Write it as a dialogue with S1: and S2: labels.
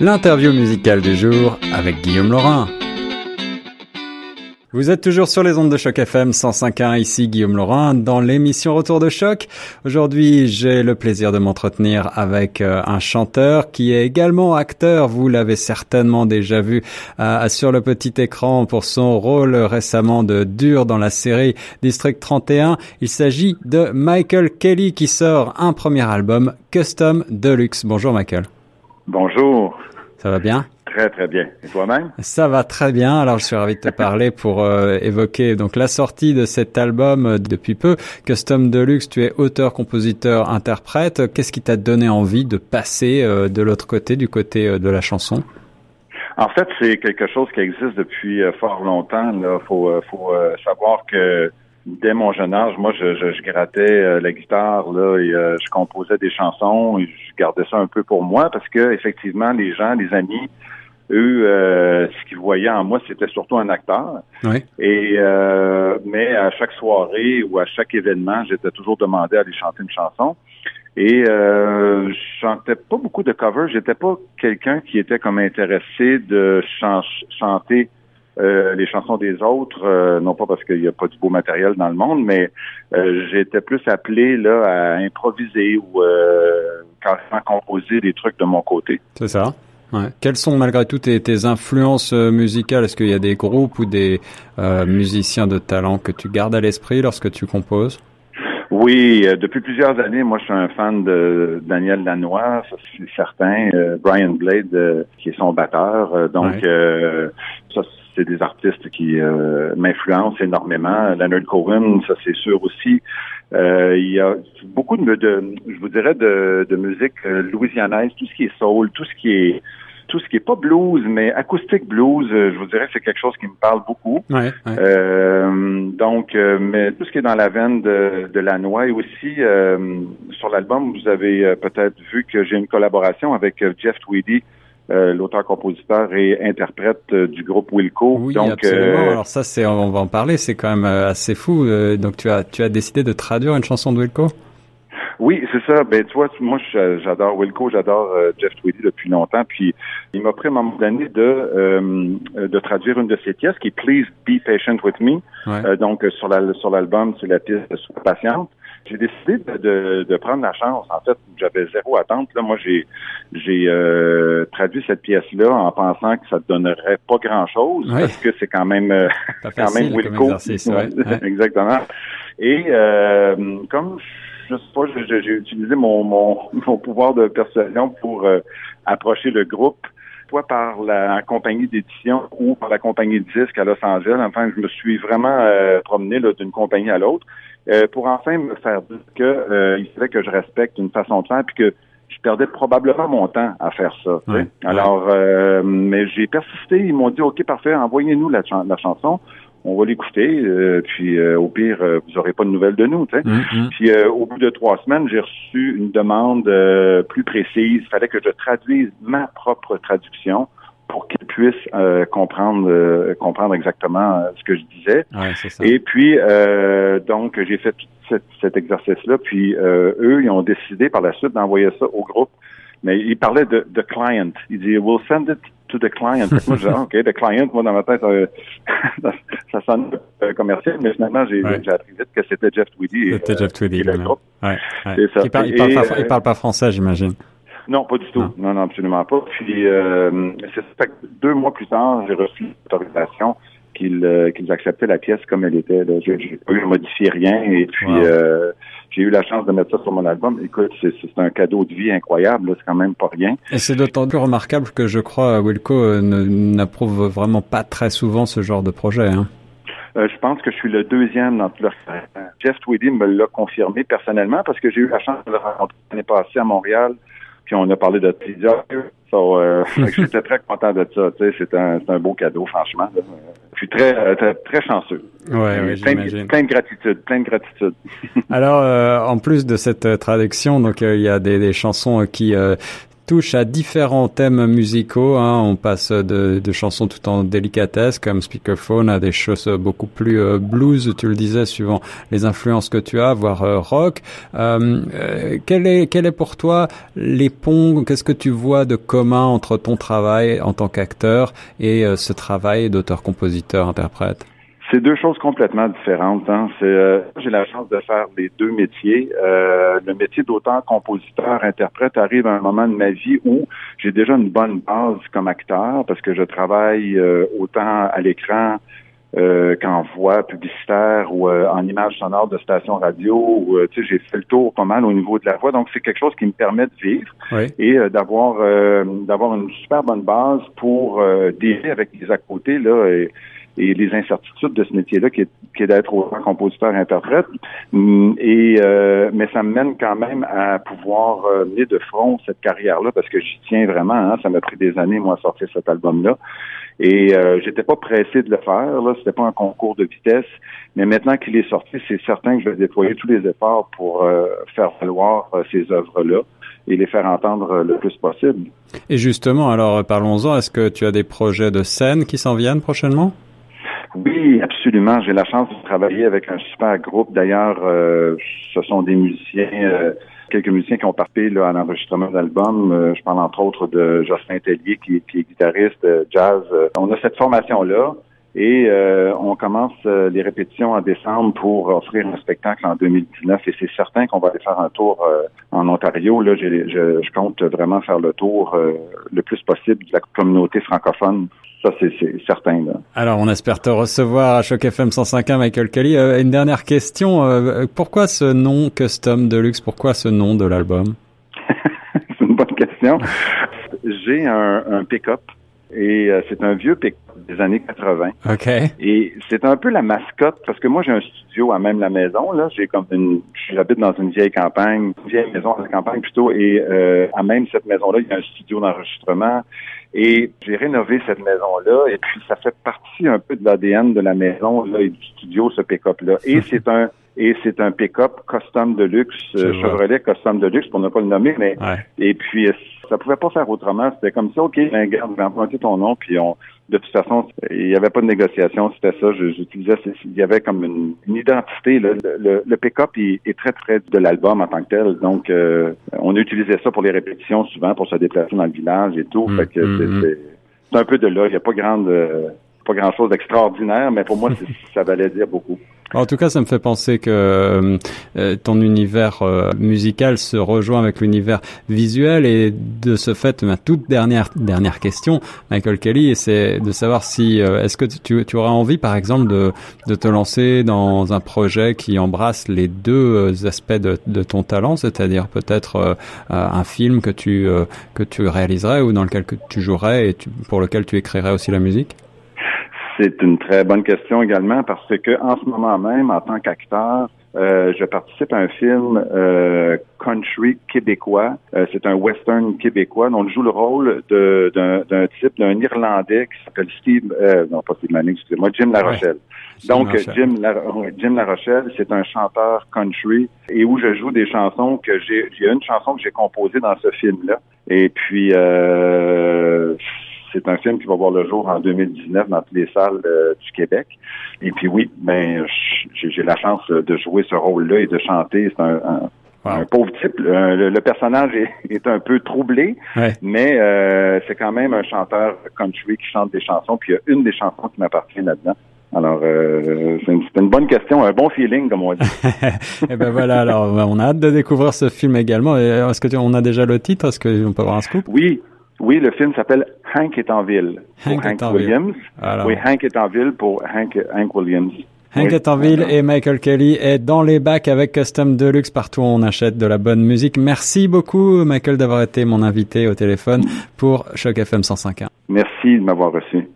S1: l'interview musicale du jour avec Guillaume Laurin. Vous êtes toujours sur les ondes de Choc FM 105.1, ici Guillaume Laurin, dans l'émission Retour de Choc. Aujourd'hui, j'ai le plaisir de m'entretenir avec euh, un chanteur qui est également acteur. Vous l'avez certainement déjà vu euh, sur le petit écran pour son rôle récemment de dur dans la série District 31. Il s'agit de Michael Kelly qui sort un premier album, Custom Deluxe. Bonjour Michael.
S2: Bonjour.
S1: Ça va bien?
S2: Très, très bien. Et toi-même?
S1: Ça va très bien. Alors, je suis ravi de te parler pour euh, évoquer donc la sortie de cet album euh, depuis peu. Custom Deluxe, tu es auteur, compositeur, interprète. Qu'est-ce qui t'a donné envie de passer euh, de l'autre côté, du côté de la chanson?
S2: En fait, c'est quelque chose qui existe depuis fort longtemps. Il faut, faut savoir que dès mon jeune âge, moi, je, je, grattais la guitare là, et je composais des chansons et je gardais ça un peu pour moi parce que effectivement, les gens, les amis eux, euh, ce qu'ils voyaient en moi, c'était surtout un acteur. Et euh, mais à chaque soirée ou à chaque événement, j'étais toujours demandé à aller chanter une chanson. Et euh, je chantais pas beaucoup de covers. J'étais pas quelqu'un qui était comme intéressé de chanter euh, les chansons des autres, euh, non pas parce qu'il n'y a pas du beau matériel dans le monde, mais j'étais plus appelé là à improviser ou carrément composer des trucs de mon côté.
S1: C'est ça. Quelles sont malgré tout tes, tes influences euh, musicales? Est-ce qu'il y a des groupes ou des euh, musiciens de talent que tu gardes à l'esprit lorsque tu composes?
S2: Oui, euh, depuis plusieurs années, moi, je suis un fan de Daniel Lanois, ça c'est certain. Brian Blade, qui est son batteur. donc, ça, c'est des artistes qui m'influencent énormément. Leonard Cohen, ça c'est sûr aussi. il y a beaucoup de, de je vous dirais, de, de musique louisianaise, tout ce qui est soul, tout ce qui est tout ce qui est pas blues, mais acoustique blues, euh, je vous dirais, c'est quelque chose qui me parle beaucoup.
S1: Ouais,
S2: Euh, donc, euh, mais tout ce qui est dans la veine de, de la noix et aussi euh, sur l'album, vous avez peut-être vu que j'ai une collaboration avec Jeff Tweedy. l'auteur-compositeur et interprète du groupe Wilco.
S1: Oui, donc, absolument. Alors ça, c'est, on va en parler. C'est quand même assez fou. donc, tu as, tu as décidé de traduire une chanson de Wilco?
S2: Oui, c'est ça. Ben, tu vois, moi, j'adore Wilco, j'adore euh, Jeff Tweedy depuis longtemps. Puis, il m'a pris un moment donné de euh, de traduire une de ses pièces, qui est Please Be Patient with Me. Euh, donc, sur la sur l'album, c'est la pièce Sois patiente. J'ai décidé de, de, prendre la chance. En fait, j'avais zéro attente. Là, moi, j'ai j'ai traduit cette pièce-là en pensant que ça ne donnerait pas grand-chose parce que c'est quand même quand même Wilco. Exactement. Et comme je sais pas, j'ai utilisé mon, mon, mon, pouvoir de persuasion pour euh, approcher le groupe, soit par la compagnie d'édition ou par la compagnie de disques à Los Angeles. Enfin, je me suis vraiment euh, promené d'une compagnie à l'autre euh, pour enfin me faire dire que il fallait que je respecte une façon de faire puis que je perdais probablement mon temps à faire ça. Alors, mais j'ai persisté. Ils m'ont dit, OK, parfait, envoyez-nous la, la chanson on va l'écouter, euh, puis euh, au pire, euh, vous n'aurez pas de nouvelles de nous. Mm, mm. Puis au bout de trois semaines, j'ai reçu une demande plus précise. Il fallait que je traduise ma propre traduction pour qu'ils puissent comprendre comprendre exactement ce que je disais. Et puis, donc, j'ai fait cet, cet exercice-là, puis eux, ils ont décidé par la suite d'envoyer ça au groupe. Mais ils parlaient de, de client. Ils disaient, we'll send it to the client. moi, je disais, OK, the client, moi, dans ma tête, ça sonne euh, commercial, mais finalement, j'ai appris vite que c'était Jeff Tweedy.
S1: C'était Jeff Tweedy,
S2: le
S1: groupe. Ouais, Ça. Il, parle, il, parle pas, il parle pas français, j'imagine.
S2: Non, pas du tout. Non, non, absolument pas. Puis, euh, c'est ça deux mois plus tard, j'ai reçu l'autorisation qu'ils euh, acceptaient la pièce comme elle était. Je n'ai pas eu à modifier rien. Et puis, euh, j'ai eu la chance de mettre ça sur mon album. Écoute, c'est un cadeau de vie incroyable. C'est quand même pas rien.
S1: Et c'est d'autant plus remarquable que je crois Wilco euh, n'approuve vraiment pas très souvent ce genre de projet. Hein.
S2: Euh, je pense que je suis le deuxième dans tout leur Jeff Tweedy me l'a confirmé personnellement parce que j'ai eu la chance de le rencontrer l'année passée à Montréal. Puis on a parlé de plusieurs. So, euh, j'étais très content de ça. C'est un, un beau cadeau, franchement. Je suis très, euh, très, très chanceux.
S1: Ouais, ouais
S2: plein, de, plein de gratitude, plein de gratitude.
S1: Alors, euh, en plus de cette traduction, donc il y a des, des chansons qui touche à différents thèmes musicaux. Hein. On passe de, de, chansons tout en délicatesse comme Speakerphone à des choses beaucoup plus euh, blues, tu le disais, suivant les influences que tu as, voire euh, rock. Euh, quel, est, quel est pour toi les ponts Qu'est-ce que tu vois de commun entre ton travail en tant qu'acteur et ce travail d'auteur-compositeur-interprète
S2: c'est deux choses complètement différentes. Hein. C'est, euh, j'ai la chance de faire les deux métiers. Euh, le métier d'auteur, compositeur, interprète arrive à un moment de ma vie où j'ai déjà une bonne base comme acteur parce que je travaille euh, autant à l'écran qu'en voix publicitaire ou en image sonore de station radio. Ou, tu sais, j'ai fait le tour pas mal au niveau de la voix. Donc, c'est quelque chose qui me permet de vivre et d'avoir d'avoir une super bonne base pour dealer avec les à côté là. Et, et les incertitudes de ce métier-là qui est, d'être compositeur-interprète. Mm, et euh, mais ça me mène quand même à pouvoir euh, mener de front cette carrière-là parce que j'y tiens vraiment. Hein, ça m'a pris des années moi à sortir cet album-là. Et euh, j'étais pas pressé de le faire. Là, c'était pas un concours de vitesse. Mais maintenant qu'il est sorti, c'est certain que je vais déployer tous les efforts pour euh, faire valoir ces œuvres-là et les faire entendre le plus possible.
S1: Et justement, alors parlons-en. Est-ce que tu as des projets de scène qui s'en viennent prochainement?
S2: Oui, absolument. J'ai la chance de travailler avec un super groupe. D'ailleurs, euh, ce sont des musiciens, euh, quelques musiciens qui ont participé là, à l'enregistrement d'albums. Euh, je parle entre autres de Jocelyn Tellier, qui, qui est guitariste jazz. On a cette formation-là. Et on commence les répétitions en décembre pour offrir un spectacle en 2019. Et c'est certain qu'on va aller faire un tour en Ontario. Là, je, je, compte vraiment faire le tour le plus possible de la communauté francophone ça, c'est certain. Là.
S1: Alors, on espère te recevoir à Choc FM 105.1, Michael Kelly. Euh, une dernière question. Euh, pourquoi ce nom Custom Deluxe? Pourquoi ce nom de l'album?
S2: C'est une bonne question. J'ai un, un pick-up et euh, c'est un vieux pick des années 80.
S1: OK.
S2: Et c'est un peu la mascotte parce que moi j'ai un studio à même la maison là, j'ai comme une j'habite dans une vieille campagne, une vieille maison à la campagne plutôt et euh, à même cette maison là, il y a un studio d'enregistrement et j'ai rénové cette maison-là, et puis ça fait partie un peu de l'ADN de la maison là, et du studio, ce pick-up-là. Et c'est un et c'est un pick-up custom de luxe, euh, Chevrolet custom de luxe, pour ne pas le nommer, mais et puis ça pouvait pas faire autrement. C'était comme ça, OK, ben, regarde, je vais emprunter ton nom, puis on de toute façon, il n'y avait pas de négociation, c'était ça. J'utilisais, il y avait comme une, identité. Le, le, pick-up est, très près de l'album en tant que tel. Donc, euh, on utilisait ça pour les répétitions souvent, pour se déplacer dans le village et tout. Mm, fait que mm, mm. c'est un peu de là. Il n'y a pas grande, euh, pas grand chose d'extraordinaire, mais pour moi, ça valait dire beaucoup.
S1: En tout cas, ça me fait penser que euh, euh, ton univers euh, musical se rejoint avec l'univers visuel et de ce fait, ma toute dernière dernière question, Michael Kelly, c'est de savoir si est-ce que tu, tu auras envie, par exemple, de, de te lancer dans un projet qui embrasse les deux aspects de, de ton talent, c'est-à-dire peut-être un film que tu que tu réaliserais ou dans lequel tu jouerais et pour lequel tu écrirais aussi la musique?
S2: C'est une très bonne question également parce que en ce moment même, en tant qu'acteur, euh, je participe à un film euh, country québécois. Euh, c'est un western québécois. dont je joue le rôle d'un type, d'un Irlandais qui s'appelle Steve, non pas Steve Manning, excusez-moi, Jim LaRochelle. Donc Jim, La, Jim LaRochelle, c'est un chanteur country et où je joue des chansons que j'ai. Il y a une chanson que j'ai composée dans ce film-là. Et puis c'est un film qui va voir le jour en 2019 dans toutes les salles euh, du Québec. Et puis oui, ben j'ai la chance de jouer ce rôle-là et de chanter. C'est un, pauvre type. Le, personnage est, un peu troublé, mais euh, c'est quand même un chanteur country qui chante des chansons. Puis il y a une des chansons qui m'appartient là-dedans. Alors, euh, c'est une, bonne question, un bon feeling, comme on dit.
S1: eh ben voilà, alors on a hâte de découvrir ce film également. Est-ce que on a déjà le titre? Est-ce qu'on peut avoir un scoop?
S2: Oui, oui, le film s'appelle Hank est en ville.
S1: Hank,
S2: Hank
S1: Williams.
S2: Oui, Hank est en ville pour Hank, Hank Williams.
S1: Hank est en ville et Michael Kelly est dans les bacs avec Custom Deluxe partout où on achète de la bonne musique. Merci beaucoup, Michael, d'avoir été mon invité au téléphone pour Choc FM 105.1.
S2: Merci de m'avoir reçu.